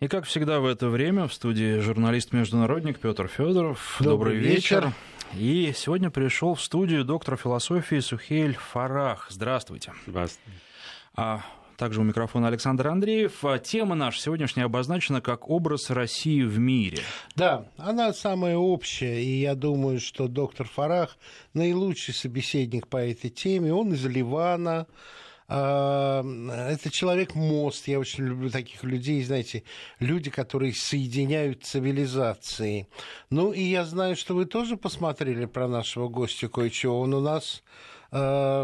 И как всегда в это время в студии журналист-международник Петр Федоров. Добрый, Добрый вечер. вечер. И сегодня пришел в студию доктор философии Сухель Фарах. Здравствуйте. Здравствуйте. А также у микрофона Александр Андреев. А тема наша сегодняшняя обозначена как образ России в мире. Да, она самая общая, и я думаю, что доктор Фарах наилучший собеседник по этой теме. Он из Ливана, это человек-мост. Я очень люблю таких людей, знаете, люди, которые соединяют цивилизации. Ну, и я знаю, что вы тоже посмотрели про нашего гостя кое-чего. Он у нас э,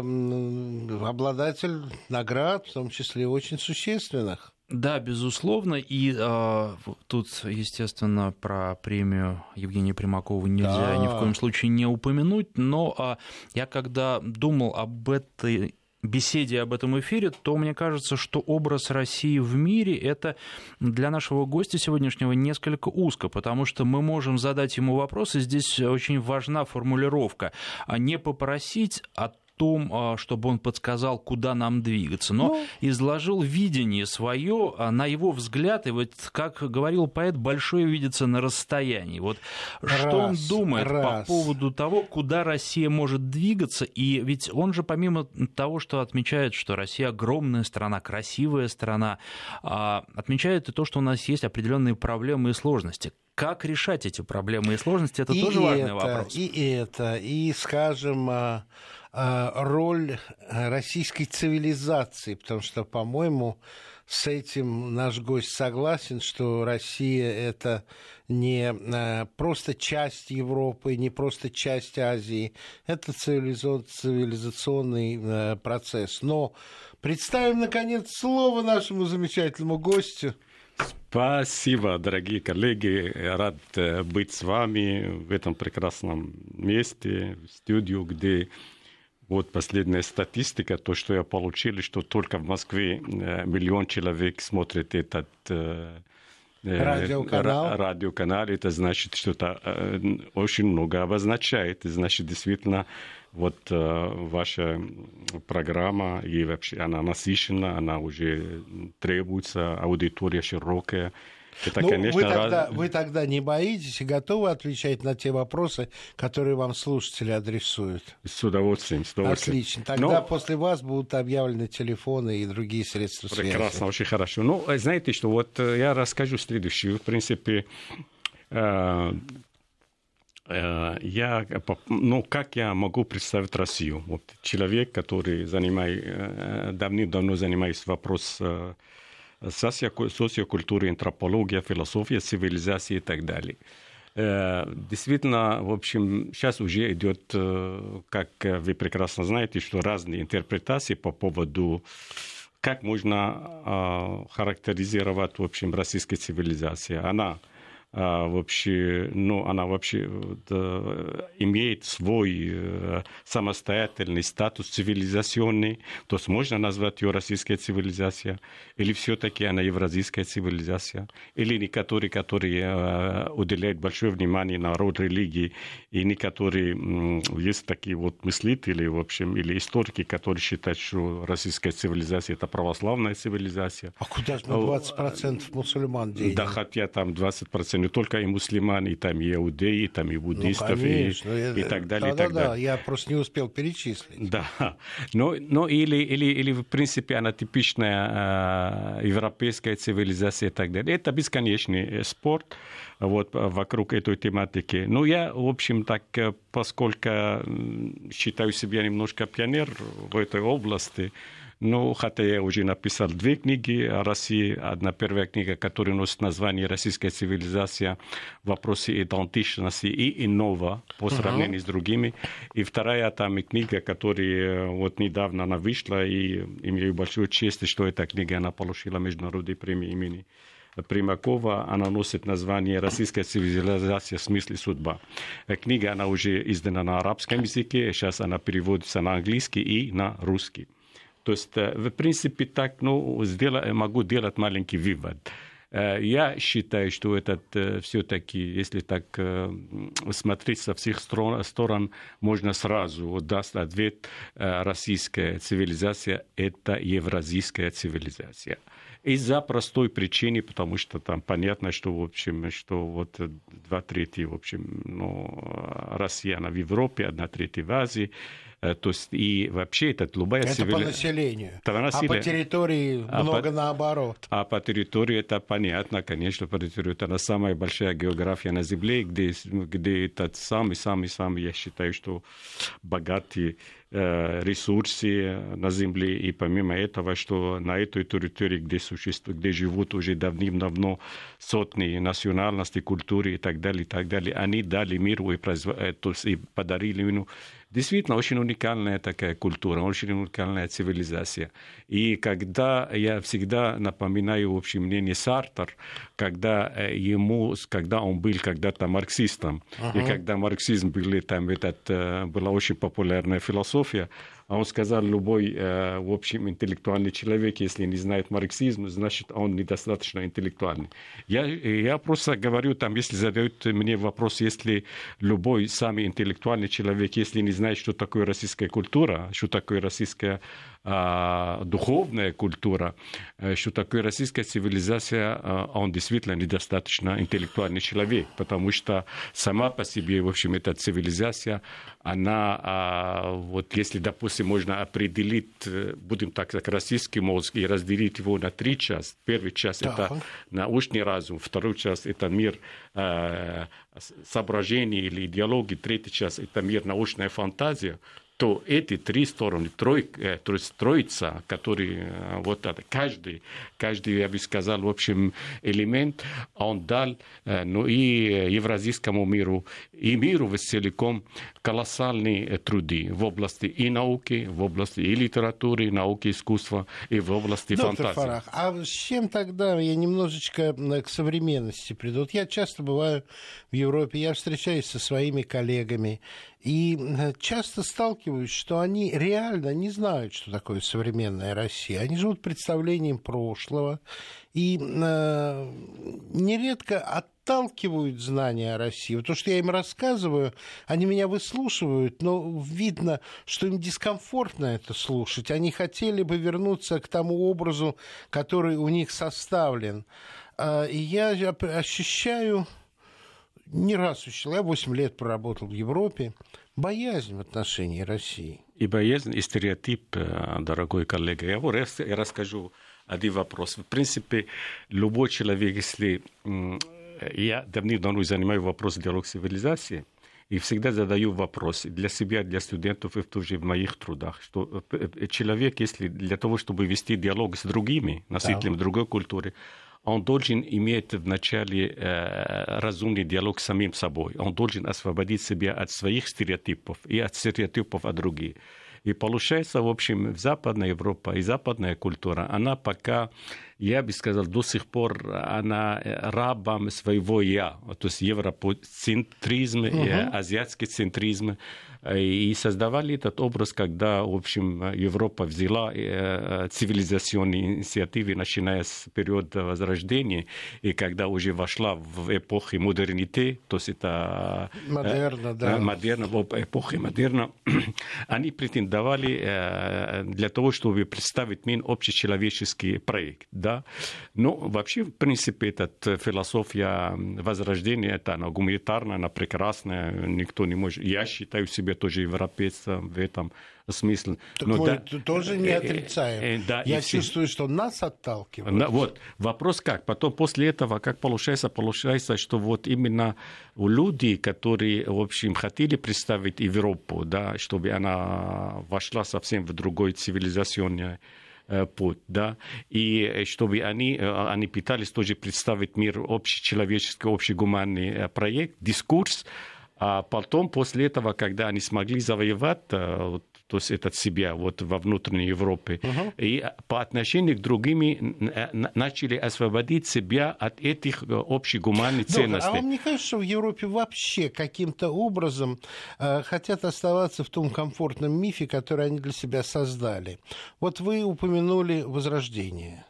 обладатель наград, в том числе очень существенных. Да, безусловно. И э, тут, естественно, про премию Евгения Примакова нельзя да. ни в коем случае не упомянуть. Но э, я когда думал об этой беседе об этом эфире, то мне кажется, что образ России в мире это для нашего гостя сегодняшнего несколько узко, потому что мы можем задать ему вопрос, и здесь очень важна формулировка, а не попросить о том, а, чтобы он подсказал, куда нам двигаться, но ну... изложил видение свое, а, на его взгляд, и вот, как говорил поэт, большое видится на расстоянии. Вот раз, что он думает раз. по поводу того, куда Россия может двигаться, и ведь он же помимо того, что отмечает, что Россия огромная страна, красивая страна, а, отмечает и то, что у нас есть определенные проблемы и сложности. Как решать эти проблемы и сложности, это и тоже это, важный вопрос. И это, и, скажем, роль российской цивилизации, потому что, по-моему, с этим наш гость согласен, что Россия это не э, просто часть Европы, не просто часть Азии, это цивилизационный э, процесс. Но представим, наконец, слово нашему замечательному гостю. Спасибо, дорогие коллеги. Рад быть с вами в этом прекрасном месте, в студию, где вот последняя статистика, то, что я получил, что только в Москве э, миллион человек смотрит этот э, э, радиоканал. радиоканал. Это значит, что это очень много обозначает. Значит, действительно, вот ваша программа, и вообще она насыщена, она уже требуется, аудитория широкая. Это, ну, конечно, вы, тогда, раз... вы тогда не боитесь и готовы отвечать на те вопросы, которые вам слушатели адресуют? С удовольствием, с удовольствием. Отлично. Тогда Но... после вас будут объявлены телефоны и другие средства связи. Прекрасно, очень хорошо. Ну, знаете что, вот э, я расскажу следующее. В принципе, э, э, я, ну, как я могу представить Россию? Вот человек, который занимает, давным-давно занимается вопросом социокультура, антропология, философия, цивилизация и так далее. Действительно, в общем, сейчас уже идет, как вы прекрасно знаете, что разные интерпретации по поводу как можно характеризировать, в общем, российская цивилизация. Она а, вообще, ну, она вообще да, имеет свой э, самостоятельный статус цивилизационный, то есть можно назвать ее российская цивилизация, или все-таки она евразийская цивилизация, или некоторые, которые э, уделяют большое внимание на род религии, и некоторые, есть такие вот мыслители, в общем, или историки, которые считают, что российская цивилизация это православная цивилизация. А куда же мы 20% мусульман денем? Да, хотя там 20% не только и мусульман, и там и иудеи, и там и буддистов, ну, конечно, и, и так далее. Да, и так да, далее. да, я просто не успел перечислить. Да, но, но или, или, или в принципе она типичная э, европейская цивилизация и так далее. Это бесконечный спорт вот, вокруг этой тематики. Ну, я, в общем, так, э, поскольку считаю себя немножко пионер в этой области, ну, хотя я уже написал две книги о России. Одна первая книга, которая носит название «Российская цивилизация. Вопросы идентичности и иного по сравнению uh-huh. с другими». И вторая там книга, которая вот недавно она вышла, и имею большую честь, что эта книга она получила международную премию имени Примакова, она носит название «Российская цивилизация в смысле судьба». Книга, она уже издана на арабском языке, сейчас она переводится на английский и на русский. То есть, в принципе, так, ну, сделать, могу делать маленький вывод. Я считаю, что этот все-таки, если так смотреть со всех сторон, можно сразу даст ответ, российская цивилизация – это евразийская цивилизация. из-за простой причины, потому что там понятно, что, в общем, что вот два трети, в общем, ну, россиян в Европе, одна треть в Азии, Э, то есть и вообще это любая это по населению. По населению. А по территории а много по... наоборот. А по территории это понятно, конечно, по территории это самая большая география на Земле, где, где это самый-самый-самый, я считаю, что богатый э, ресурсы на Земле, и помимо этого, что на этой территории, где, существует, где живут уже давным-давно сотни национальностей, культуры и так далее, и так далее, они дали миру и, произв... Э, и подарили ему Действительно, очень уникальная такая культура, очень уникальная цивилизация. И когда я всегда напоминаю общее мнение Сартер, когда э, ему, когда он был когда-то марксистом, uh-huh. и когда марксизм был там, этот, э, была очень популярная философия, а он сказал, любой, э, в общем, интеллектуальный человек, если не знает марксизм, значит, он недостаточно интеллектуальный. Я, я просто говорю, там, если задают мне вопрос, если любой самый интеллектуальный человек, если не знает, что такое российская культура, что такое российская духовная культура, э, что такое российская цивилизация, а, он действительно недостаточно интеллектуальный человек, потому что сама по себе, в общем, эта цивилизация, она, а, вот если, допустим, можно определить, э, будем так сказать, российский мозг и разделить его на три части. Первый часть да. это научный разум, второй часть это мир э, соображений или идеологии, третий часть это мир научная фантазия, то эти три стороны, трой, э, то есть троица, которые э, вот это, каждый, каждый, я бы сказал, в общем, элемент, он дал, э, ну и евразийскому миру, и миру целиком колоссальные труды в области и науки, в области и литературы, и науки, искусства, и в области Доктор фантазии. Фарах, а с чем тогда я немножечко к современности приду? Вот я часто бываю в Европе, я встречаюсь со своими коллегами, и часто сталкиваюсь, что они реально не знают, что такое современная Россия. Они живут представлением прошлого и э, нередко отталкивают знания о России. То, что я им рассказываю, они меня выслушивают, но видно, что им дискомфортно это слушать. Они хотели бы вернуться к тому образу, который у них составлен. Э, и я ощущаю не раз учил, я 8 лет проработал в Европе, боязнь в отношении России. И боязнь, и стереотип, э, дорогой коллега. Я, я расскажу один вопрос. В принципе, любой человек, если... Я давным-давно занимаю вопрос диалог цивилизации, и всегда задаю вопрос для себя, для студентов и тоже в моих трудах, что э, э, человек, если для того, чтобы вести диалог с другими носителями да. другой культуры, он должен иметь вначале э, разумный диалог с самим собой. Он должен освободить себя от своих стереотипов и от стереотипов от других. И получается, в общем, в Западная Европа и западная культура, она пока, я бы сказал, до сих пор она рабом своего «я», то есть европоцентризм, uh-huh. азиатский центризм, и создавали этот образ, когда, в общем, Европа взяла э, цивилизационные инициативы, начиная с периода Возрождения, и когда уже вошла в эпоху модернité, то есть это... Э, модерна, да. Э, модерна, в эпохе модерна, они претендовали для того, чтобы представить мин общечеловеческий проект, да. Но вообще, в принципе, эта философия Возрождения, это она гуманитарная, она прекрасная, никто не может... Я считаю себя тоже европейцем в этом смысле. Так Но мы да, тоже не э, отрицаем. Э, э, да, Я чувствую, что нас отталкивают. Да, вот. Вопрос как? Потом после этого, как получается? Получается, что вот именно у людей, которые, в общем, хотели представить Европу, да, чтобы она вошла совсем в другой цивилизационный путь, да, и чтобы они, они пытались тоже представить мир общечеловеческий, общегуманный проект, дискурс, а потом, после этого, когда они смогли завоевать э, то есть это себя вот во внутренней Европе, uh-huh. и по отношению к другим э, начали освободить себя от этих э, общегуманных ценностей. а вам не кажется, что в Европе вообще каким-то образом э, хотят оставаться в том комфортном мифе, который они для себя создали? Вот вы упомянули Возрождение.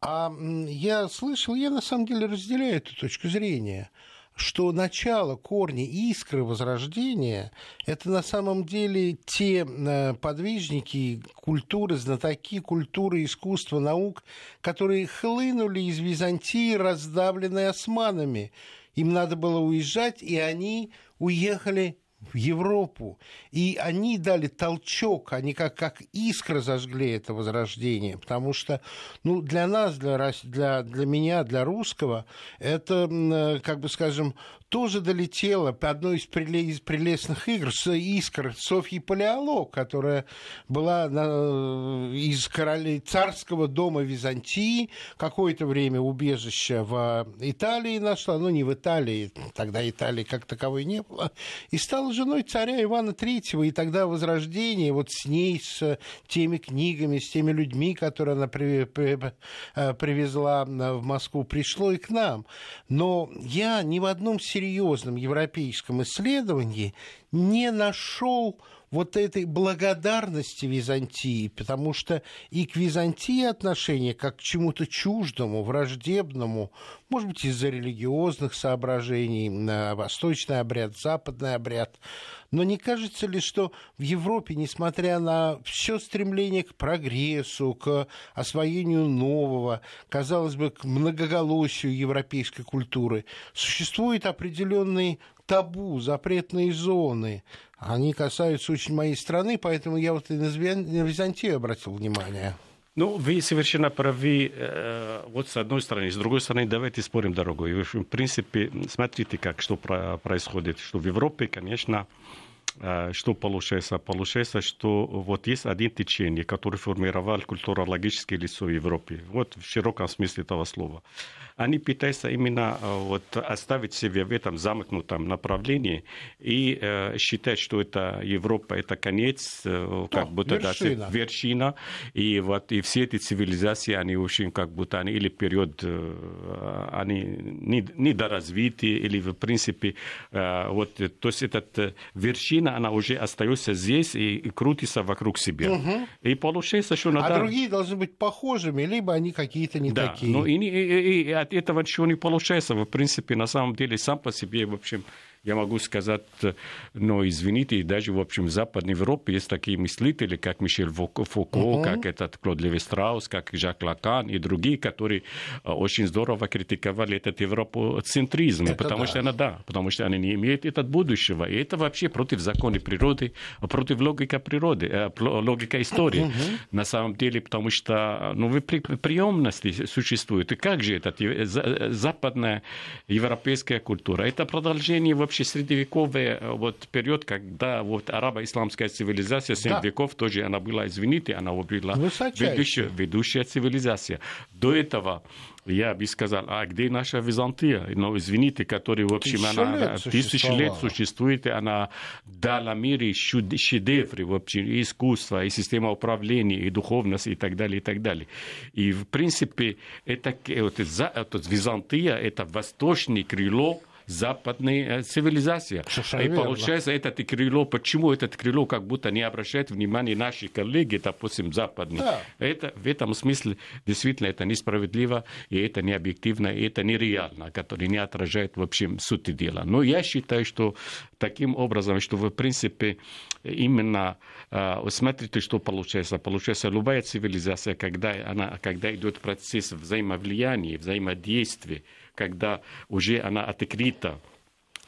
А я слышал, я на самом деле разделяю эту точку зрения – что начало, корни, искры возрождения – это на самом деле те э, подвижники культуры, знатоки культуры, искусства, наук, которые хлынули из Византии, раздавленные османами. Им надо было уезжать, и они уехали в Европу. И они дали толчок, они как, как искра зажгли это возрождение. Потому что ну, для нас, для, для, для меня, для русского, это, э, как бы скажем, тоже долетело по одной из, прелестных игр с искр Софьи Палеолог, которая была на, из королей царского дома Византии, какое-то время убежище в Италии нашла, ну не в Италии, тогда Италии как таковой не было, и стала женой царя Ивана Третьего, и тогда Возрождение вот с ней, с теми книгами, с теми людьми, которые она при, при, э, привезла в Москву, пришло и к нам. Но я ни в одном серьезном европейском исследовании не нашел вот этой благодарности Византии, потому что и к Византии отношение как к чему-то чуждому, враждебному, может быть, из-за религиозных соображений, восточный обряд, западный обряд. Но не кажется ли, что в Европе, несмотря на все стремление к прогрессу, к освоению нового, казалось бы, к многоголосию европейской культуры, существует определенный табу, запретные зоны. Они касаются очень моей страны, поэтому я вот и на Византию обратил внимание. Ну, вы совершенно правы. Э, вот с одной стороны. С другой стороны, давайте спорим дорогой. В принципе, смотрите, как что происходит. Что в Европе, конечно, э, что получается? Получается, что вот есть один течение, который формировал культурологическое лицо Европе. Вот в широком смысле этого слова они пытаются именно э, вот, оставить себя в этом замкнутом направлении и э, считать, что это Европа, это конец, э, как будто вершина. Да, вершина. И вот и все эти цивилизации, они очень как будто они или период, э, они недоразвиты, или в принципе, э, вот, то есть эта вершина, она уже остается здесь и, и крутится вокруг себя. Угу. И получается, что надо... А другие должны быть похожими, либо они какие-то не да, такие. Ну, и, и, и, от этого ничего не получается. В принципе, на самом деле, сам по себе, в общем, я могу сказать, но извините, даже в общем в Западной Европе есть такие мыслители, как Мишель Фуко, uh-huh. как этот Клод Леви Страус, как Жак Лакан и другие, которые э, очень здорово критиковали этот европоцентризм, это потому да. что она да, потому что она не имеет этот будущего, и это вообще против закона природы, против логики природы, э, логика истории. Uh-huh. На самом деле, потому что ну, вы приемности существует. И как же это западная европейская культура? Это продолжение вообще вообще средневековый э, вот период, когда вот арабо-исламская цивилизация, 7 да. веков тоже она была, извините, она была ведущая, ведущая цивилизация. До этого я бы сказал, а где наша Византия? Ну, извините, которая, в общем, тысячи она лет тысячи лет существует, и она дала мире шедевры, в общем, и искусство, и система управления, и духовность, и так далее, и так далее. И, в принципе, это, это, это Византия, это восточное крыло западная э, цивилизация. Совершенно и получается, это крыло, почему это крыло как будто не обращает внимания наши коллеги, допустим, западные. Да. Это, в этом смысле действительно это несправедливо, и это не объективно, и это нереально, которое не отражает в общем суть дела. Но я считаю, что таким образом, что в принципе именно э, смотрите, что получается. Получается, любая цивилизация, когда, она, когда идет процесс взаимовлияния, взаимодействия, когда уже она открыта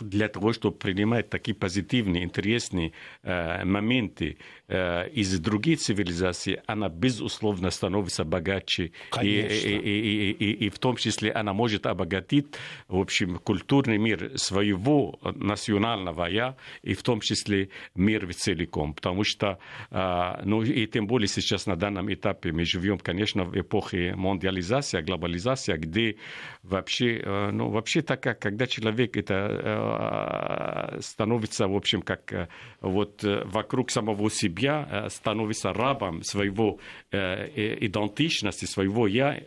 для того, чтобы принимать такие позитивные, интересные э, моменты э, из других цивилизаций, она безусловно становится богаче. И, и, и, и, и в том числе она может обогатить, в общем, культурный мир своего национального я, и в том числе мир целиком. Потому что, э, ну и тем более сейчас на данном этапе мы живем, конечно, в эпохе мондиализации, глобализации, где вообще, э, ну вообще так, когда человек это становится, в общем, как вот вокруг самого себя, становится рабом своего идентичности, своего я,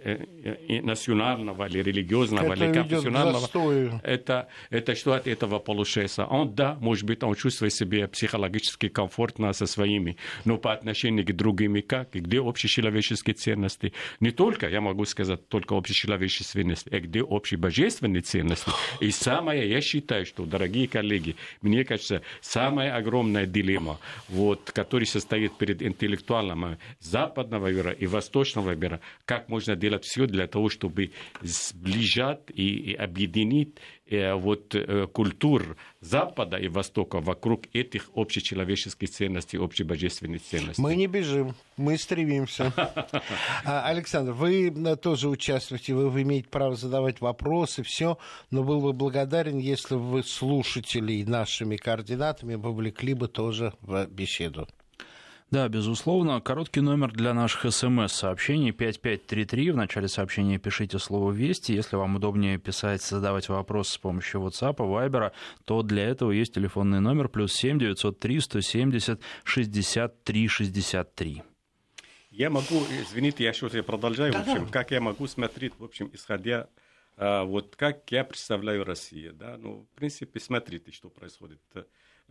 национального или религиозного, это или конфессионального. Это, это что от этого получается? Он, да, может быть, он чувствует себя психологически комфортно со своими, но по отношению к другим как, и где общечеловеческие ценности. Не только, я могу сказать, только общечеловеческие ценности, а где общебожественные ценности. И самое, я считаю, что, дорогие коллеги, мне кажется, самая огромная дилемма, вот, которая состоит перед интеллектуалом западного мира и восточного мира, как можно делать все для того, чтобы сближать и, и объединить вот, э, культур Запада и Востока вокруг этих общечеловеческих ценностей, общебожественных ценностей. Мы не бежим, мы стремимся. А, Александр, вы э, тоже участвуете, вы имеете право задавать вопросы, все, но был бы благодарен, если бы вы слушателей нашими координатами вовлекли бы тоже в беседу. Да, безусловно. Короткий номер для наших смс-сообщений 5533. В начале сообщения пишите слово «Вести». Если вам удобнее писать, задавать вопросы с помощью WhatsApp, Viber, то для этого есть телефонный номер плюс 7 903 170 63 63. Я могу, извините, я что-то продолжаю, да, в общем, да. как я могу смотреть, в общем, исходя а, вот как я представляю Россию, да, ну, в принципе, смотрите, что происходит.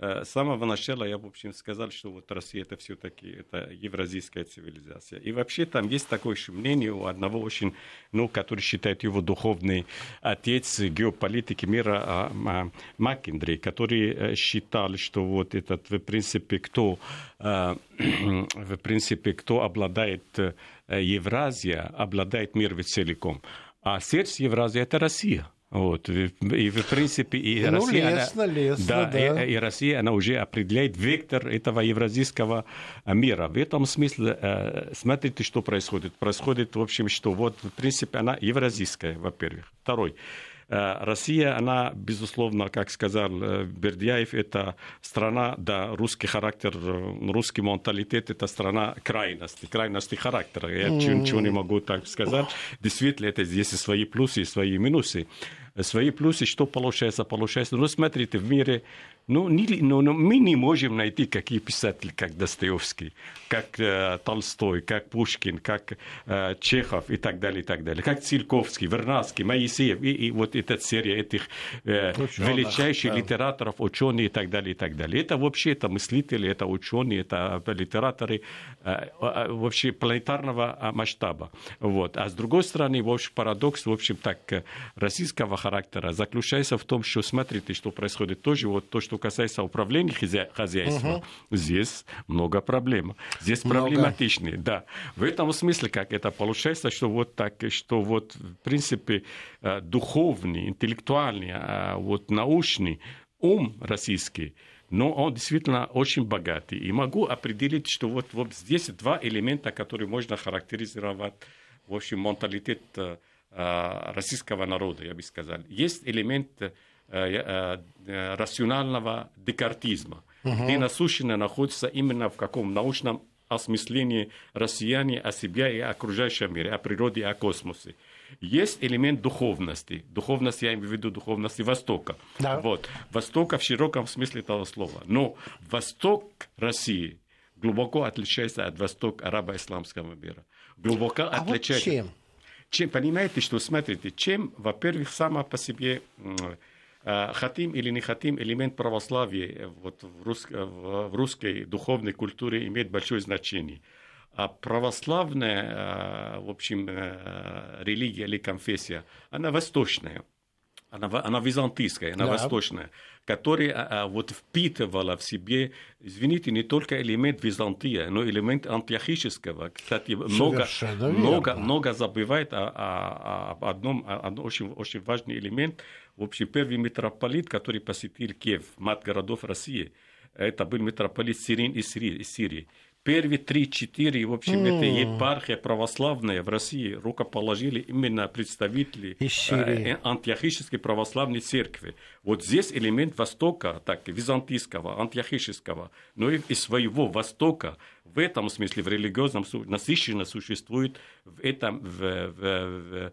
Э, с самого начала я, в общем, сказал, что вот Россия это все-таки это евразийская цивилизация. И вообще там есть такое еще мнение у одного очень, ну, который считает его духовный отец геополитики мира а, а, Маккендри, который э, считал, что вот этот, в принципе, кто, э, в принципе, кто обладает Евразия, обладает мир целиком. А сердце Евразии – это Россия. Вот. И, в принципе, и ну, Россия, лестно, она, лестно, да, да. И, и Россия, она уже определяет вектор этого евразийского мира. В этом смысле, э, смотрите, что происходит. Происходит, в общем, что вот, в принципе, она евразийская, во-первых. Второй. Э, Россия, она, безусловно, как сказал э, Бердяев, это страна, да, русский характер, э, русский менталитет, это страна крайности, крайности характера. Я ничего не могу так сказать. Действительно, это здесь и свои плюсы, и свои минусы свои плюсы, что получается, получается. Ну, смотрите, в мире ну, не, ну, ну, мы не можем найти какие писатели, как Достоевский, как э, Толстой, как Пушкин, как э, Чехов и так далее, и так далее, как Цильковский, Вернадский, Моисеев, и, и вот эта серия этих э, величайших да. литераторов, ученые и так далее, и так далее. Это вообще это мыслители, это ученые, это литераторы э, вообще планетарного масштаба. Вот. А с другой стороны, в общем, парадокс, в общем, так, российского характера заключается в том, что смотрите, что происходит тоже, вот то, что касается управления хозяйством, угу. здесь много проблем. Здесь много. проблематичные, да. В этом смысле, как это получается, что вот так, что вот, в принципе, э, духовный, интеллектуальный, а вот научный ум российский, но он действительно очень богатый. И могу определить, что вот, вот здесь два элемента, которые можно характеризовать, в общем, менталитет э, э, российского народа, я бы сказал. Есть элемент рационального декартизма, угу. где насущно находится именно в каком научном осмыслении россияне о себе и окружающем мире, о природе и о космосе. Есть элемент духовности. Духовность, я имею в виду духовности Востока. Да. Вот. Востока в широком смысле этого слова. Но Восток России глубоко отличается от Востока арабо-исламского мира. Глубоко а отличается. Вот чем? чем? Понимаете, что, смотрите, чем, во-первых, сама по себе Э, хотим или не хотим, элемент православия э, вот в, рус... Э, в русской духовной культуре имеет большое значение. А православная, в общем, религия или конфессия, она восточная. Она, она византийская, она да. восточная, которая а, вот впитывала в себе, извините, не только элемент Византия, но элемент антиохического. Кстати, много, много, много забывает о, о, о одном, о очень, очень важный элемент – в общем, первый митрополит, который посетил Киев, мать городов России, это был митрополит Сирин из Сирии. Первые три-четыре, в общем, mm. это епархия православная в России рукоположили именно представители э, антиохической православной церкви. Вот здесь элемент Востока, так, византийского, антиохического, но и из своего Востока в этом смысле в религиозном насыщенно существует в этом в, в, в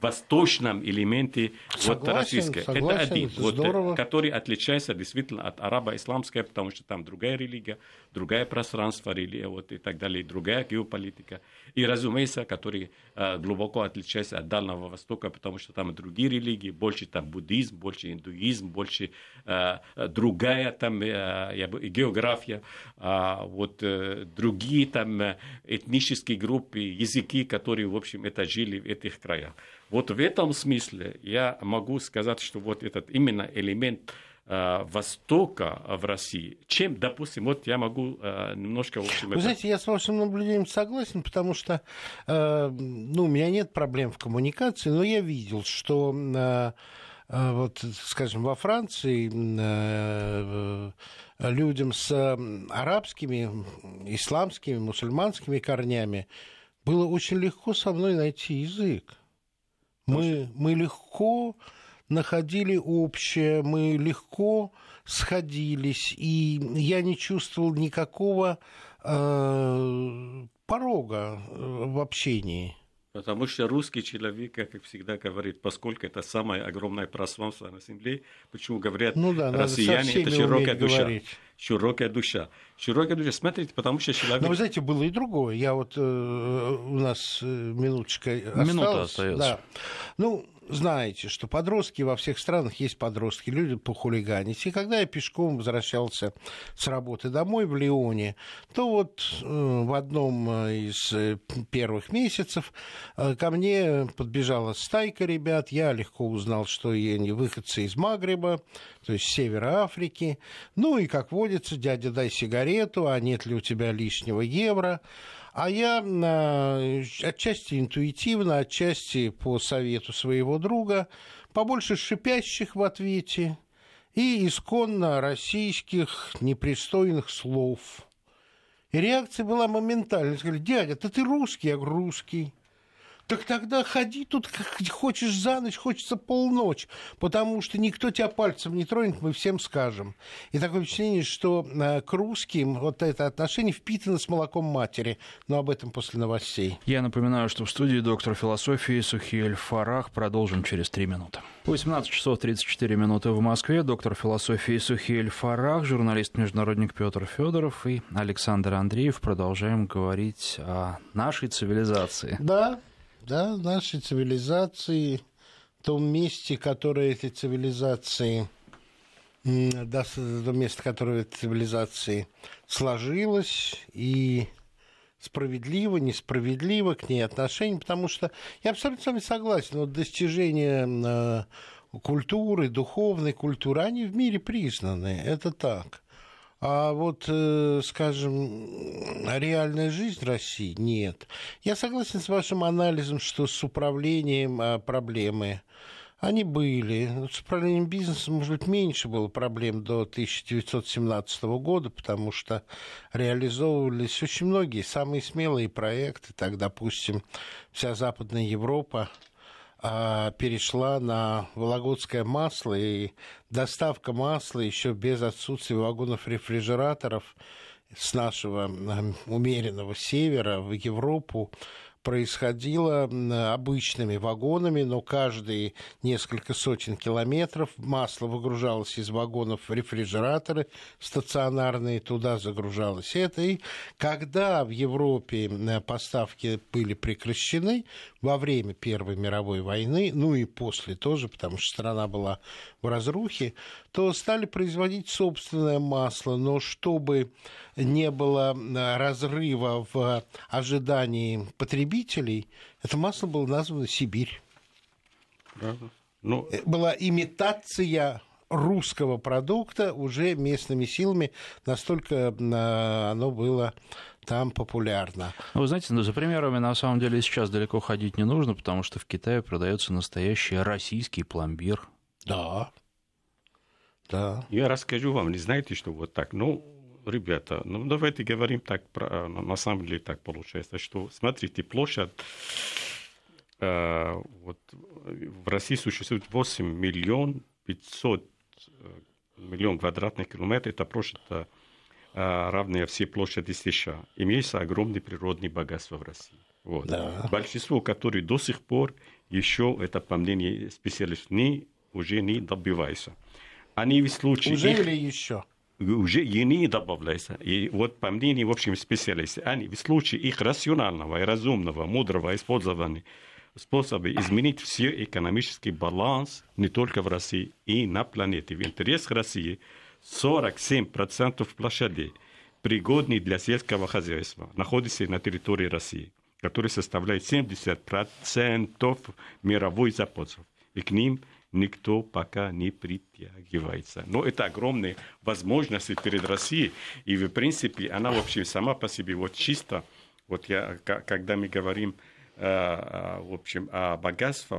восточном элементе согласен, вот, российской. Согласен, это один, вот, здорово. который отличается действительно от арабо-исламской, потому что там другая религия, другое пространство религия вот, и так далее, другая геополитика. И, разумеется, который э, глубоко отличается от Дальнего Востока, потому что там другие религии, больше там буддизм, больше индуизм, больше э, другая там э, география, э, вот э, другие там э, этнические группы, языки, которые, в общем, это жили в этих краях. Вот в этом смысле я могу сказать, что вот этот именно элемент э, Востока в России, чем, допустим, вот я могу э, немножко... В общем, Вы это... знаете, я с вашим наблюдением согласен, потому что э, ну, у меня нет проблем в коммуникации, но я видел, что э, э, вот, скажем, во Франции э, э, людям с арабскими, исламскими, мусульманскими корнями было очень легко со мной найти язык. Мы, мы легко находили общее, мы легко сходились, и я не чувствовал никакого э, порога э, в общении. Потому что русский человек, как всегда говорит, поскольку это самое огромное пространство на земле, почему говорят ну да, россияне, это широкая душа. Говорить. Широкая душа. Широкая душа. Смотрите, потому что человек... Но вы знаете, было и другое. Я вот... Э, у нас минуточка осталась. Минута остается. Да. Ну, знаете, что подростки во всех странах есть подростки, люди похулиганить. И когда я пешком возвращался с работы домой в Лионе, то вот э, в одном из первых месяцев э, ко мне подбежала стайка ребят. Я легко узнал, что они выходцы из Магриба, то есть севера Африки. Ну и, как водится, дядя, дай сигарету, а нет ли у тебя лишнего евро? А я отчасти интуитивно, отчасти по совету своего друга, побольше шипящих в ответе и исконно российских непристойных слов. И реакция была моментальная. Сказали, дядя, да ты русский, я говорю, русский. Так тогда ходи тут, как хочешь за ночь, хочется полночь, потому что никто тебя пальцем не тронет, мы всем скажем. И такое впечатление, что к русским вот это отношение впитано с молоком матери. Но об этом после новостей. Я напоминаю, что в студии доктор философии Сухиэль Фарах. Продолжим через три минуты. 18 часов 34 минуты в Москве. Доктор философии Сухиэль Фарах, журналист-международник Петр Федоров и Александр Андреев. Продолжаем говорить о нашей цивилизации. Да, да, нашей цивилизации, том месте, которое этой цивилизации, да, то место, которое этой цивилизации сложилось, и справедливо, несправедливо к ней отношение, потому что я абсолютно с вами согласен, вот достижения культуры, духовной культуры, они в мире признаны, это так. А вот, э, скажем, реальная жизнь России нет. Я согласен с вашим анализом, что с управлением а, проблемы они были. С управлением бизнесом, может быть, меньше было проблем до 1917 года, потому что реализовывались очень многие самые смелые проекты. Так, допустим, вся Западная Европа перешла на вологодское масло, и доставка масла еще без отсутствия вагонов-рефрижераторов с нашего умеренного севера в Европу происходило обычными вагонами, но каждые несколько сотен километров масло выгружалось из вагонов в рефрижераторы стационарные, туда загружалось это. И когда в Европе поставки были прекращены во время Первой мировой войны, ну и после тоже, потому что страна была в разрухе, то стали производить собственное масло, но чтобы не было разрыва в ожидании потребителей, это масло было названо Сибирь. Правда. Ну... Была имитация русского продукта уже местными силами, настолько оно было там популярно. Вы знаете, ну, за примерами на самом деле сейчас далеко ходить не нужно, потому что в Китае продается настоящий российский пломбир. Да. Да. Я расскажу вам, не знаете, что вот так, ну, ребята, ну давайте говорим так, про, на самом деле так получается, что, смотрите, площадь, э, вот в России существует 8 миллион 500 э, миллион квадратных километров, это площадь э, равная всей площади США. Имеется огромное природное богатство в России. Вот. Да. Большинство, которые до сих пор еще, это по мнению специалистов, не, уже не добиваются. Они в случае... Уже их... или еще? уже и не добавляется. И вот по мнению, в общем, специалистов, они в случае их рационального и разумного, мудрого использования способы изменить все экономический баланс не только в России и на планете. В интересах России 47% площадей, пригодных для сельского хозяйства, находятся на территории России, который составляет 70% мировой запасов. И к ним никто пока не притягивается. Но это огромные возможности перед Россией. И, в принципе, она вообще сама по себе вот чисто, вот я, когда мы говорим в общем, о богатстве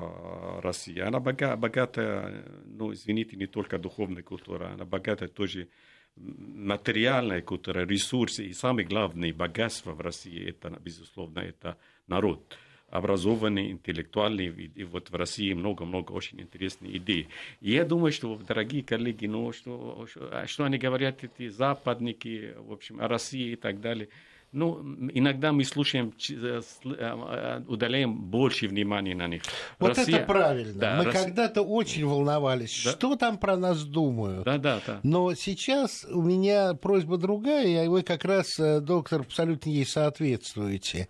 России. Она богата, ну, извините, не только духовной культурой, она богата тоже материальной культурой, ресурсы. И самое главное богатство в России, это, безусловно, это народ образованный, интеллектуальный, и вот в России много-много очень интересных идей. И я думаю, что, дорогие коллеги, ну, что, что, что они говорят, эти западники, в общем, о России и так далее – ну, иногда мы слушаем, э, э, удаляем больше внимания на них. Вот Россия... это правильно. Да, мы Россия... когда-то очень волновались, да. что там про нас думают. Да, да, да. Но сейчас у меня просьба другая, и вы как раз, э, доктор, абсолютно ей соответствуете.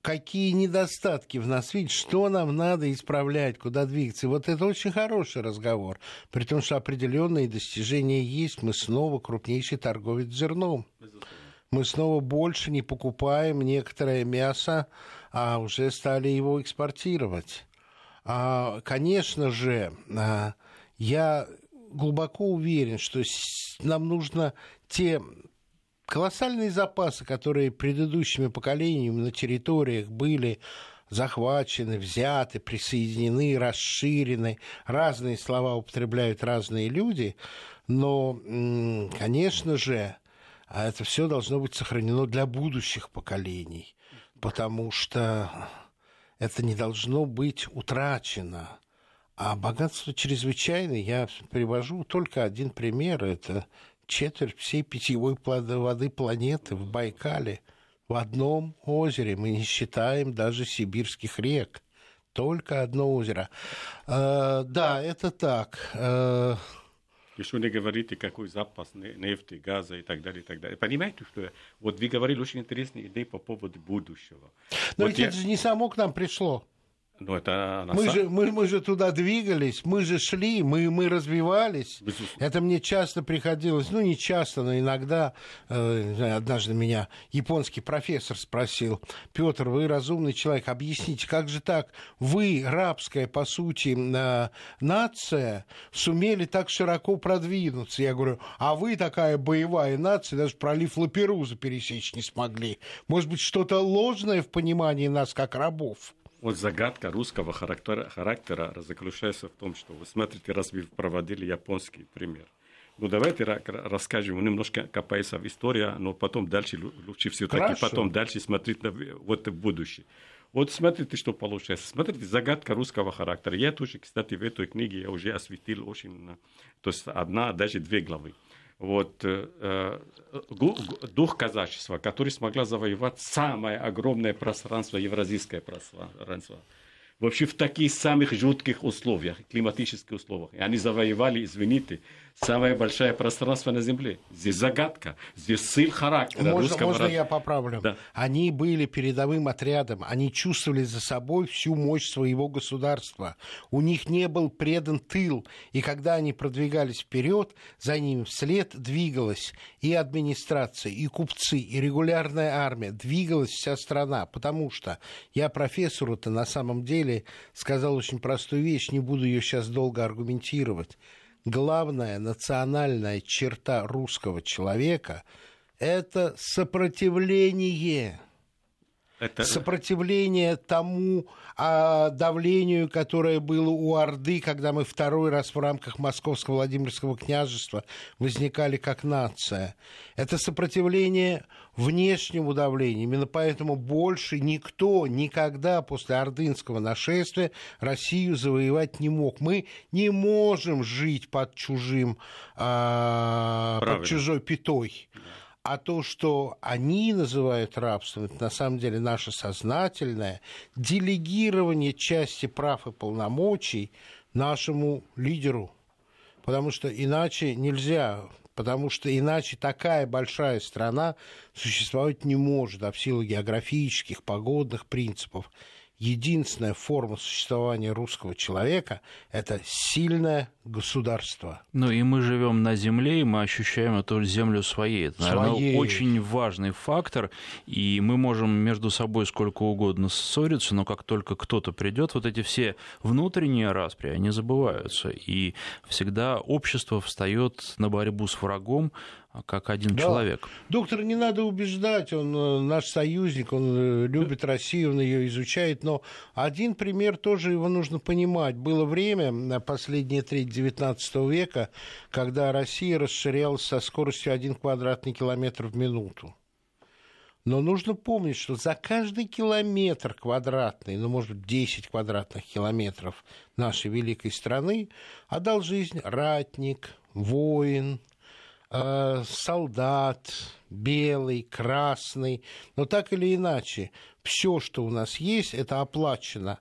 Какие недостатки в нас видите, что нам надо исправлять, куда двигаться. вот это очень хороший разговор. При том, что определенные достижения есть, мы снова крупнейший торговец зерном. Безусловно мы снова больше не покупаем некоторое мясо, а уже стали его экспортировать. А, конечно же, а, я глубоко уверен, что нам нужно те колоссальные запасы, которые предыдущими поколениями на территориях были захвачены, взяты, присоединены, расширены. Разные слова употребляют разные люди, но, конечно же, а это все должно быть сохранено для будущих поколений, потому что это не должно быть утрачено. А богатство чрезвычайное. Я привожу только один пример. Это четверть всей питьевой воды планеты в Байкале. В одном озере. Мы не считаем даже сибирских рек. Только одно озеро. Э, да, это так. Э, еще не говорите, какой запас нефти, газа и так далее, и так далее. Понимаете, что вот вы говорили очень интересные идеи по поводу будущего. Но вот ведь я... это же не само к нам пришло. Ну, это мы, же, мы, мы же туда двигались, мы же шли, мы, мы развивались. Безусловно. Это мне часто приходилось, ну не часто, но иногда, э, однажды меня японский профессор спросил, Петр, вы разумный человек, объясните, как же так, вы, рабская, по сути, э, нация, сумели так широко продвинуться? Я говорю, а вы такая боевая нация, даже пролив Лаперуза пересечь не смогли. Может быть, что-то ложное в понимании нас как рабов? Вот загадка русского характера, характера заключается в том, что вы смотрите, раз вы проводили японский пример. Ну, давайте расскажем, немножко копается в истории, но потом дальше лучше все-таки потом дальше смотреть на, вот в будущее. Вот смотрите, что получается. Смотрите, загадка русского характера. Я тоже, кстати, в этой книге я уже осветил очень, то есть одна, даже две главы вот, э, э дух казачества, который смогла завоевать самое огромное пространство, евразийское пространство. Вообще в таких самых жутких условиях, климатических условиях. И они завоевали, извините, самое большое пространство на Земле. Здесь загадка, здесь сын характера можно. Можно я поправлю? Да. Они были передовым отрядом, они чувствовали за собой всю мощь своего государства. У них не был предан тыл, и когда они продвигались вперед, за ними вслед двигалась и администрация, и купцы, и регулярная армия, двигалась вся страна, потому что я профессору-то на самом деле сказал очень простую вещь, не буду ее сейчас долго аргументировать главная национальная черта русского человека – это сопротивление. Это... Сопротивление тому а, давлению, которое было у Орды, когда мы второй раз в рамках Московского Владимирского княжества возникали как нация. Это сопротивление внешнему давлению. Именно поэтому больше никто никогда после ордынского нашествия Россию завоевать не мог. Мы не можем жить под чужим, а, под чужой пятой. А то, что они называют рабством, это на самом деле наше сознательное делегирование части прав и полномочий нашему лидеру. Потому что иначе нельзя, потому что иначе такая большая страна существовать не может, а в силу географических, погодных принципов единственная форма существования русского человека – это сильное государство. Ну и мы живем на земле, и мы ощущаем эту землю своей. Это, наверное, своей. очень важный фактор, и мы можем между собой сколько угодно ссориться, но как только кто-то придет, вот эти все внутренние распри, они забываются, и всегда общество встает на борьбу с врагом, как один да. человек. Доктор не надо убеждать, он э, наш союзник, он э, любит Россию, он ее изучает, но один пример тоже его нужно понимать. Было время, на последние треть XIX века, когда Россия расширялась со скоростью 1 квадратный километр в минуту. Но нужно помнить, что за каждый километр квадратный, ну, может быть, 10 квадратных километров нашей великой страны отдал жизнь ратник, воин, Э, солдат, белый, красный, но так или иначе, все, что у нас есть, это оплачено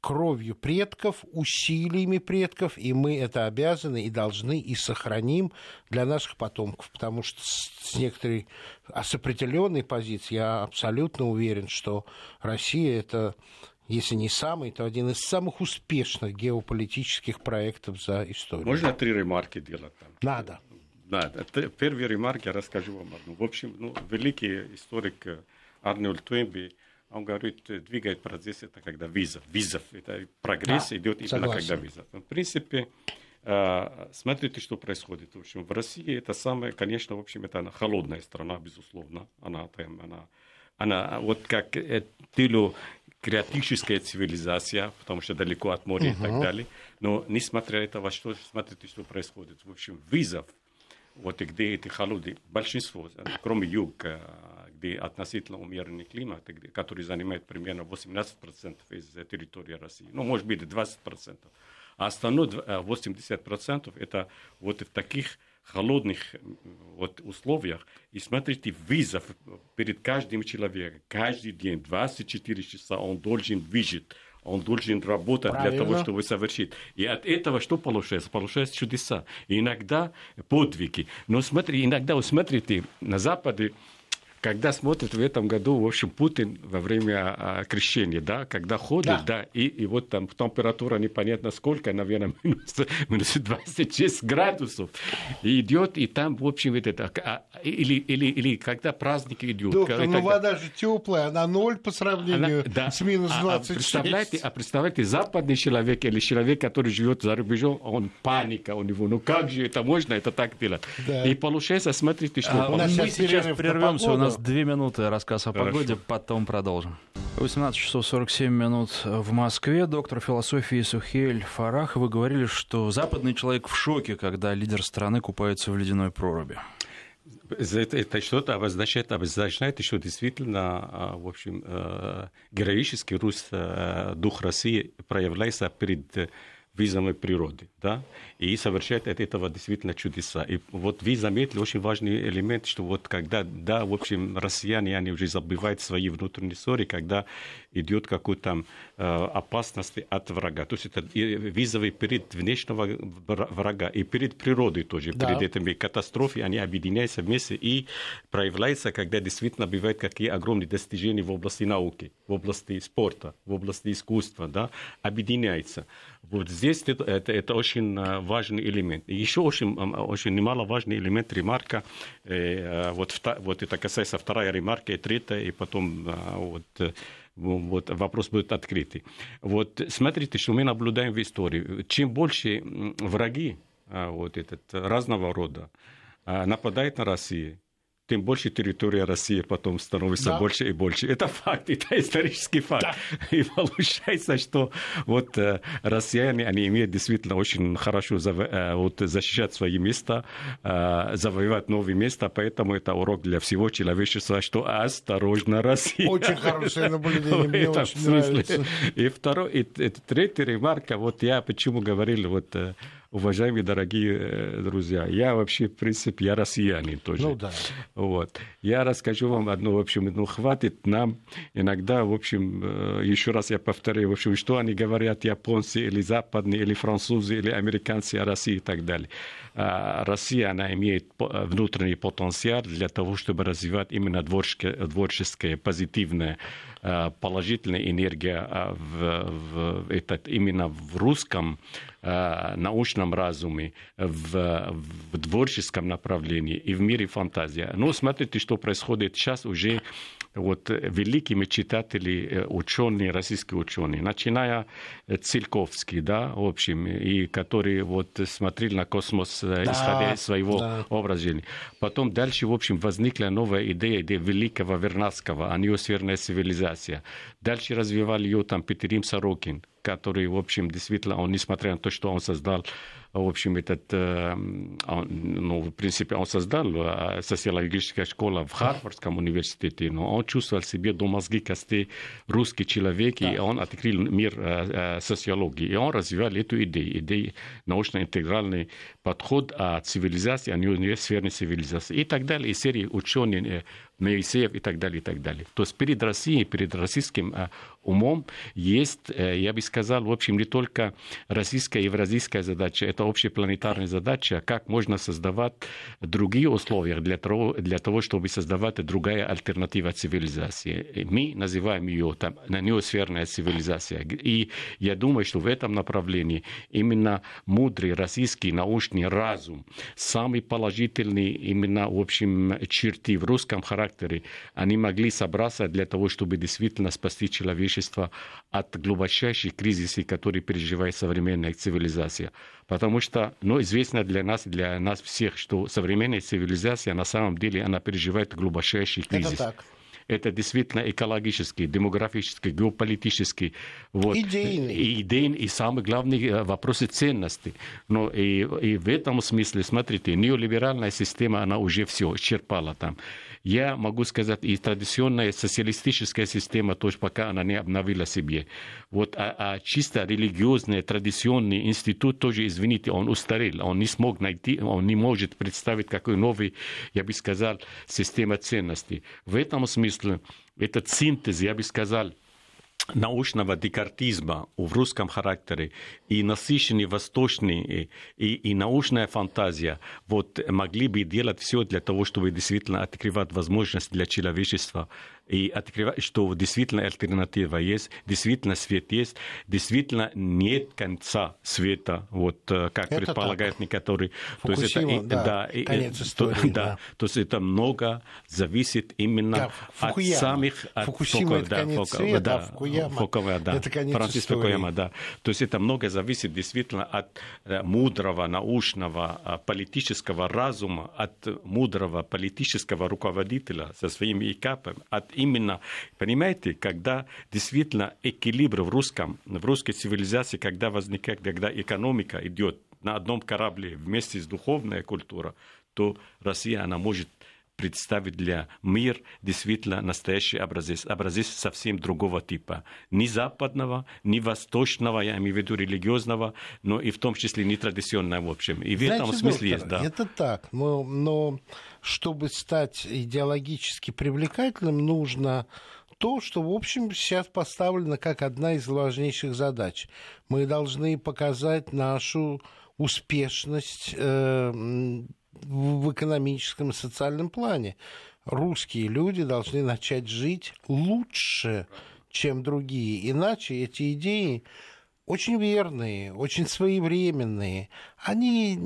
кровью предков, усилиями предков, и мы это обязаны и должны и сохраним для наших потомков, потому что с некоторой, а с определенной позиции я абсолютно уверен, что Россия это если не самый, то один из самых успешных геополитических проектов за историю. Можно три ремарки делать там? Надо. Да, первые ремарки я расскажу вам одну. В общем, ну, великий историк э, Арнольд Туэмби, он говорит, э, двигает процесс, это когда виза. Визов, это прогресс да, идет именно согласен. когда виза. В принципе, э, смотрите, что происходит. В общем, в России это самое, конечно, в общем, это она холодная страна, безусловно. Она там, она, она вот как тылу креатическая цивилизация, потому что далеко от моря uh-huh. и так далее. Но несмотря на это, что, смотрите, что происходит. В общем, вызов вот где эти холоды, большинство, кроме юга, где относительно умеренный климат, который занимает примерно 18% из территории России, ну, может быть, 20%. А остальное 80% это вот в таких холодных вот, условиях. И смотрите, вызов перед каждым человеком, каждый день, 24 часа он должен выжить он должен работать Правильно. для того, чтобы совершить. И от этого что получается? Получается чудеса. И иногда подвиги. Но смотри, иногда, вот смотрите, на Западе когда смотрят в этом году, в общем, Путин во время а, крещения, да, когда ходит, да, да и, и вот там температура непонятно сколько, наверное, минус, минус 26 градусов, и идет, и там, в общем, это, а, или, или, или когда праздник идет. Доктор, ну вода же теплая, она ноль по сравнению она, да, с минус 26. А, а, представляете, а представляете, западный человек или человек, который живет за рубежом, он паника у него, ну как же это можно, это так делать? Да. И получается, смотрите, что... А, мы сейчас прервемся, у нас нас две минуты рассказ о Хорошо. погоде, потом продолжим. 18 часов 47 минут в Москве. Доктор философии Сухель Фарах, вы говорили, что западный человек в шоке, когда лидер страны купается в ледяной проруби. Это, это что-то обозначает, обозначает, что действительно, а, в общем, э, героический рус, э, дух России проявляется перед визами природы, да, и совершает от этого действительно чудеса. И вот вы заметили очень важный элемент, что вот когда, да, в общем, россияне, они уже забывают свои внутренние ссоры, когда идет какой-то э, опасности от врага. То есть это визовый перед внешнего врага и перед природой тоже, да. перед этими катастрофами, они объединяются вместе и проявляются, когда действительно бывают какие огромные достижения в области науки, в области спорта, в области искусства, да, объединяются. Вот здесь это, это, это очень э, важный элемент. И еще очень, очень немаловажный элемент ремарка, э, э вот, вот это касается вторая ремарка и третья, и потом э, вот, вот вопрос будет открытый. Вот смотрите, что мы наблюдаем в истории. Чем больше враги вот этот, разного рода нападают на Россию, тем больше территория России потом становится да. больше и больше. Это факт, это исторический факт. Да. И получается, что вот э, россияне, они имеют действительно очень хорошо э, вот, защищать свои места, э, завоевать новые места, поэтому это урок для всего человечества, что осторожно, Россия. Очень хорошее наблюдение, мне очень нравится. И второй, и, и третий ремарка, вот я почему говорил вот уважаемые дорогие друзья, я вообще, в принципе, я россиянин тоже. Ну да. Вот. Я расскажу вам одно, в общем, ну, хватит нам иногда, в общем, еще раз я повторяю, в общем, что они говорят, японцы или западные, или французы, или американцы о России и так далее. А Россия, она имеет внутренний потенциал для того, чтобы развивать именно творческое, творческое позитивное, положительная энергия в, в этот, именно в русском научном разуме, в, в творческом направлении и в мире фантазии. Но смотрите, что происходит сейчас уже вот великими читатели, ученые, российские ученые, начиная Цильковский, да, в общем, и который вот смотрел на космос, да, исходя из своего да. образа жизни. Потом дальше, в общем, возникла новая идея, идея великого Вернадского, а неосферная цивилизация. Дальше развивали ее там Петерим Сорокин, который, в общем, действительно, он, несмотря на то, что он создал в общем, этот, э, ну, в принципе, он создал э, социологическая школа в Харвардском университете, но он чувствовал себе до мозги костей русский человек, да. и он открыл мир э, социологии. И он развивал эту идею, идею научно-интегральный подход о цивилизации, о неосферной цивилизации и так далее. И серии ученых Моисеев и так далее, и так далее. То есть перед Россией, перед российским э, умом есть, э, я бы сказал, в общем, не только российская и евразийская задача, это общепланетарная задача, как можно создавать другие условия для того, для того чтобы создавать другая альтернатива цивилизации. Мы называем ее там неосферная цивилизация. И я думаю, что в этом направлении именно мудрый российский научный разум, самый положительный именно, в общем, черты в русском характере, характере, они могли собраться для того, чтобы действительно спасти человечество от глубочайших кризисов, которые переживает современная цивилизация. Потому что, ну, известно для нас, для нас всех, что современная цивилизация на самом деле, она переживает глубочайший кризис. Это так это действительно экологический, демографический, геополитический, вот, идейный. Идейный, и самый главный э, вопросы ценности. Но и, и в этом смысле, смотрите, неолиберальная система, она уже все исчерпала там. Я могу сказать, и традиционная социалистическая система тоже пока она не обновила себе. Вот, а, а чисто религиозный, традиционный институт тоже, извините, он устарел, он не смог найти, он не может представить какой новый, я бы сказал, система ценностей. В этом смысле этот синтез, я бы сказал, научного декартизма в русском характере. И насыщенный восточный и, и научная фантазия вот, могли бы делать все для того, чтобы действительно открывать возможность для человечества и открывать, что действительно альтернатива есть, действительно свет есть, действительно нет конца света, вот э, как это предполагают так. некоторые. то есть это, да, да, и, конец истории, то, да. да. То есть это много зависит именно да, от самих... От Фукусима это да, конец Фуко, света, да, а Фукуяма, Фукуяма, да, это конец Франциск истории. Фукуяма, да. То есть это много зависит действительно от э, мудрого, научного, э, политического разума, от мудрого политического руководителя со своими икапами, от именно, понимаете, когда действительно эквилибр в русском, в русской цивилизации, когда возникает, когда экономика идет на одном корабле вместе с духовной культурой, то Россия, она может представить для мира действительно настоящий образец, образец совсем другого типа. Не западного, не восточного, я имею в виду религиозного, но и в том числе не традиционного, в общем. И в Знаете, этом смысле доктор, есть, да. Это так, но, но чтобы стать идеологически привлекательным, нужно то, что, в общем, сейчас поставлено как одна из важнейших задач. Мы должны показать нашу успешность э, в экономическом и социальном плане. Русские люди должны начать жить лучше, чем другие. Иначе эти идеи очень верные, очень своевременные. Они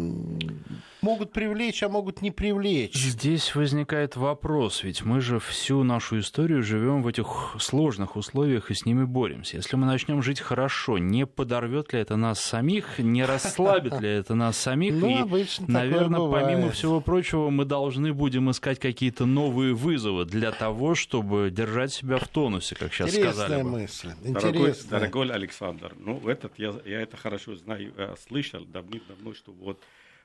могут привлечь, а могут не привлечь. Здесь возникает вопрос, ведь мы же всю нашу историю живем в этих сложных условиях и с ними боремся. Если мы начнем жить хорошо, не подорвет ли это нас самих, не расслабит ли это нас самих? Ну, и, наверное, помимо всего прочего, мы должны будем искать какие-то новые вызовы для того, чтобы держать себя в тонусе, как сейчас Интересная сказали. мысль. Дорогой, дорогой Александр, ну, этот, я, я это хорошо знаю, слышал давным-давно, что вот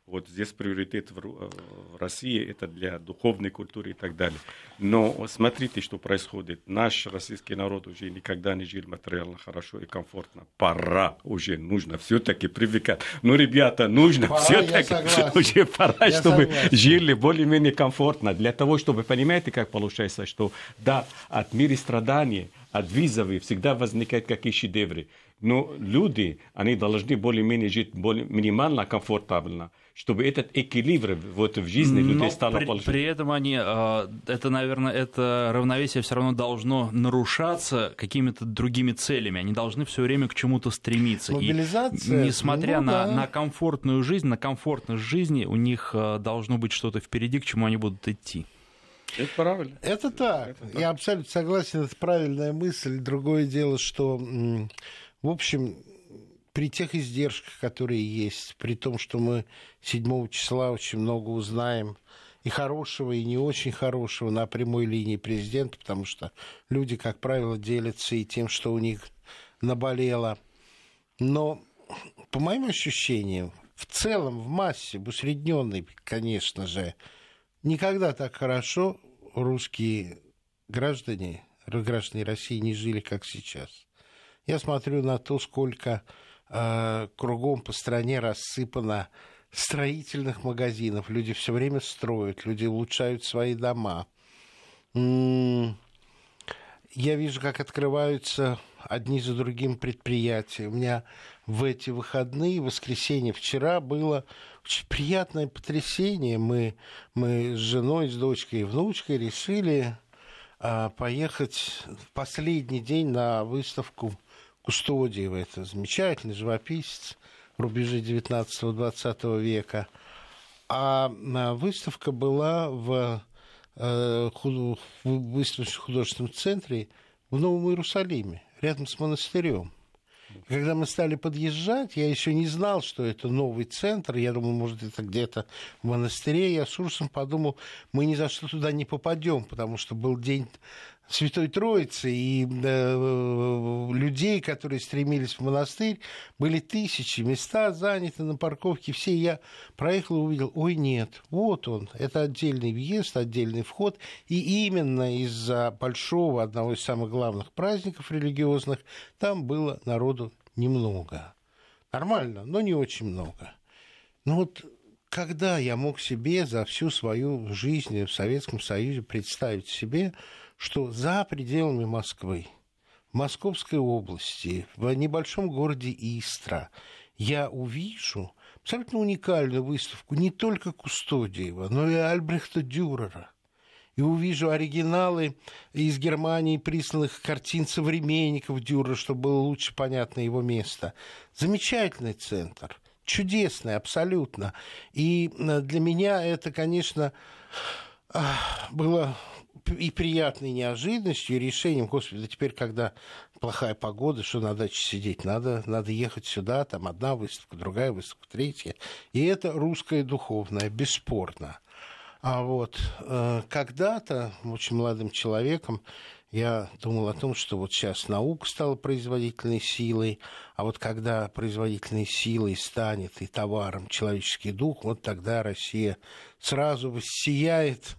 Вот здесь приоритет в, в России это для духовной культуры и так далее. Но смотрите, что происходит. Наш российский народ уже никогда не жил материально хорошо и комфортно. Пора уже, нужно все-таки привыкать. Ну, ребята, нужно все-таки уже пора, я чтобы согласен. жили более-менее комфортно. Для того, чтобы, понимаете, как получается, что да, от мира страданий, от визовых всегда возникают какие шедевры. Но люди, они должны более-менее жить более, минимально комфортабельно чтобы этот эквилибр вот в жизни людей Но стало при, При этом они, а, это, наверное, это равновесие все равно должно нарушаться какими-то другими целями. Они должны все время к чему-то стремиться. Мобилизация. И, несмотря ну, на, да. на комфортную жизнь, на комфортность жизни, у них а, должно быть что-то впереди, к чему они будут идти. Это правильно. Это так. Это так. Я абсолютно согласен, это правильная мысль. Другое дело, что, в общем, при тех издержках, которые есть, при том, что мы 7 числа очень много узнаем и хорошего, и не очень хорошего на прямой линии президента, потому что люди, как правило, делятся и тем, что у них наболело. Но, по моим ощущениям, в целом, в массе, в усредненной, конечно же, никогда так хорошо русские граждане, граждане России не жили, как сейчас. Я смотрю на то, сколько Э, кругом по стране рассыпано строительных магазинов. Люди все время строят, люди улучшают свои дома. Я вижу, как открываются одни за другим предприятия. У меня в эти выходные, воскресенье вчера было очень приятное потрясение. Мы, мы с женой, с дочкой и внучкой решили а, поехать в последний день на выставку Кустодиева, это замечательный живописец рубежи 19-20 века. А выставка была в э, художественном центре в Новом Иерусалиме, рядом с монастырем. Когда мы стали подъезжать, я еще не знал, что это новый центр. Я думал, может, это где-то в монастыре. Я с ужасом подумал, мы ни за что туда не попадем, потому что был день Святой Троицы и э, людей, которые стремились в монастырь, были тысячи, места заняты на парковке, все. Я проехал и увидел, ой, нет, вот он, это отдельный въезд, отдельный вход. И именно из-за большого, одного из самых главных праздников религиозных, там было народу немного. Нормально, но не очень много. Ну вот когда я мог себе за всю свою жизнь в Советском Союзе представить себе, что за пределами Москвы, в Московской области, в небольшом городе Истра, я увижу абсолютно уникальную выставку не только Кустодиева, но и Альбрехта Дюрера. И увижу оригиналы из Германии присланных картин современников Дюрера, чтобы было лучше понятно его место. Замечательный центр, чудесный абсолютно. И э, для меня это, конечно, было и приятной неожиданностью, и решением, господи, да теперь, когда плохая погода, что на даче сидеть, надо, надо ехать сюда, там одна выставка, другая выставка, третья. И это русское духовное, бесспорно. А вот э, когда-то, очень молодым человеком, я думал о том, что вот сейчас наука стала производительной силой, а вот когда производительной силой станет и товаром человеческий дух, вот тогда Россия сразу воссияет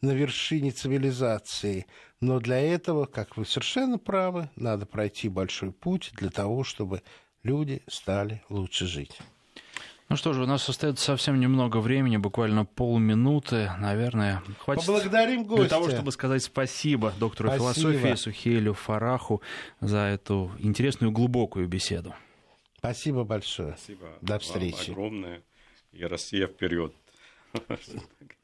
на вершине цивилизации. Но для этого, как вы совершенно правы, надо пройти большой путь для того, чтобы люди стали лучше жить. Ну что же, у нас остается совсем немного времени, буквально полминуты, наверное. Хватит Поблагодарим гостя. Для того, чтобы сказать спасибо доктору спасибо. философии Сухелю Фараху за эту интересную глубокую беседу. Спасибо большое. Спасибо. До встречи. огромное. И Россия вперед.